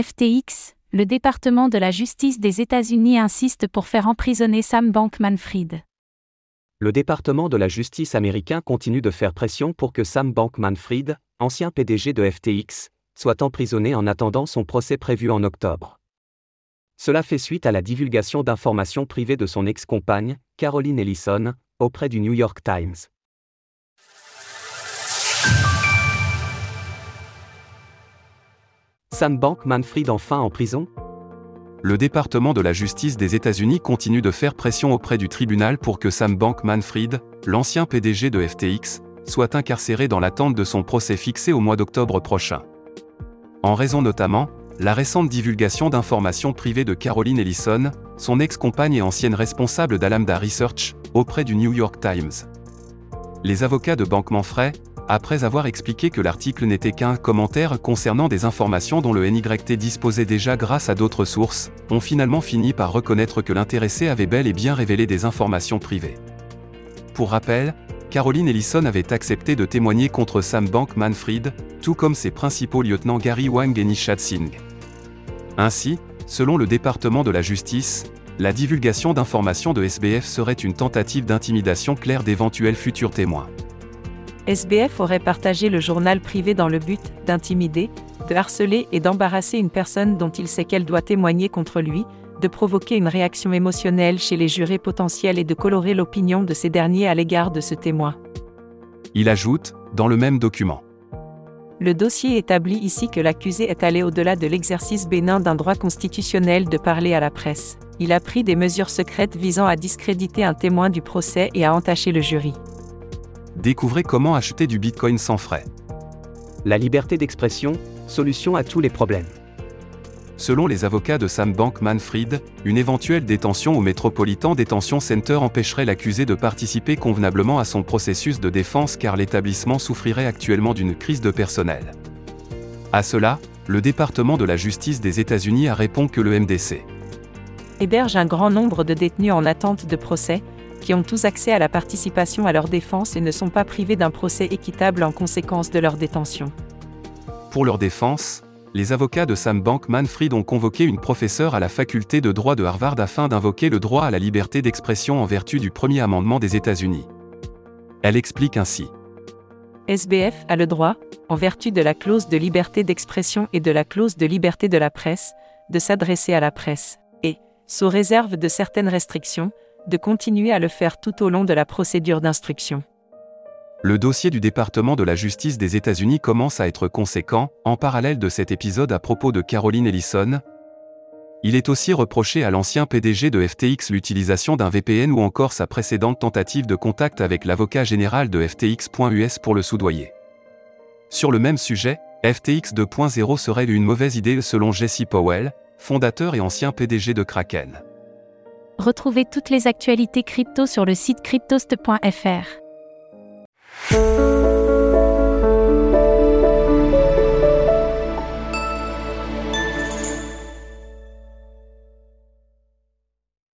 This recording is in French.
FTX, le département de la justice des États-Unis insiste pour faire emprisonner Sam Bankman-Fried. Le département de la justice américain continue de faire pression pour que Sam Bankman-Fried, ancien PDG de FTX, soit emprisonné en attendant son procès prévu en octobre. Cela fait suite à la divulgation d'informations privées de son ex-compagne, Caroline Ellison, auprès du New York Times. Sam Bankman-Fried enfin en prison? Le département de la justice des États-Unis continue de faire pression auprès du tribunal pour que Sam Bankman-Fried, l'ancien PDG de FTX, soit incarcéré dans l'attente de son procès fixé au mois d'octobre prochain. En raison notamment, la récente divulgation d'informations privées de Caroline Ellison, son ex-compagne et ancienne responsable d'Alameda Research, auprès du New York Times. Les avocats de Bankman-Fried, après avoir expliqué que l'article n'était qu'un commentaire concernant des informations dont le NYT disposait déjà grâce à d'autres sources, ont finalement fini par reconnaître que l'intéressé avait bel et bien révélé des informations privées. Pour rappel, Caroline Ellison avait accepté de témoigner contre Sam Bankman-Fried, tout comme ses principaux lieutenants Gary Wang et Nishad Singh. Ainsi, selon le département de la justice, la divulgation d'informations de SBF serait une tentative d'intimidation claire d'éventuels futurs témoins. SBF aurait partagé le journal privé dans le but d'intimider, de harceler et d'embarrasser une personne dont il sait qu'elle doit témoigner contre lui, de provoquer une réaction émotionnelle chez les jurés potentiels et de colorer l'opinion de ces derniers à l'égard de ce témoin. Il ajoute, dans le même document. Le dossier établit ici que l'accusé est allé au-delà de l'exercice bénin d'un droit constitutionnel de parler à la presse. Il a pris des mesures secrètes visant à discréditer un témoin du procès et à entacher le jury. Découvrez comment acheter du Bitcoin sans frais. La liberté d'expression, solution à tous les problèmes. Selon les avocats de Sam Bankman-Fried, une éventuelle détention au Metropolitan Detention Center empêcherait l'accusé de participer convenablement à son processus de défense car l'établissement souffrirait actuellement d'une crise de personnel. À cela, le département de la justice des États-Unis a répondu que le MDC héberge un grand nombre de détenus en attente de procès, qui ont tous accès à la participation à leur défense et ne sont pas privés d'un procès équitable en conséquence de leur détention. Pour leur défense, les avocats de Sam Bankman-Fried ont convoqué une professeure à la faculté de droit de Harvard afin d'invoquer le droit à la liberté d'expression en vertu du premier amendement des États-Unis. Elle explique ainsi. SBF a le droit, en vertu de la clause de liberté d'expression et de la clause de liberté de la presse, de s'adresser à la presse, et, sous réserve de certaines restrictions, de continuer à le faire tout au long de la procédure d'instruction. Le dossier du département de la justice des États-Unis commence à être conséquent, en parallèle de cet épisode à propos de Caroline Ellison. Il est aussi reproché à l'ancien PDG de FTX l'utilisation d'un VPN ou encore sa précédente tentative de contact avec l'avocat général de FTX.us pour le soudoyer. Sur le même sujet, FTX 2.0 serait une mauvaise idée selon Jesse Powell, fondateur et ancien PDG de Kraken. Retrouvez toutes les actualités crypto sur le site cryptost.fr. Thank you.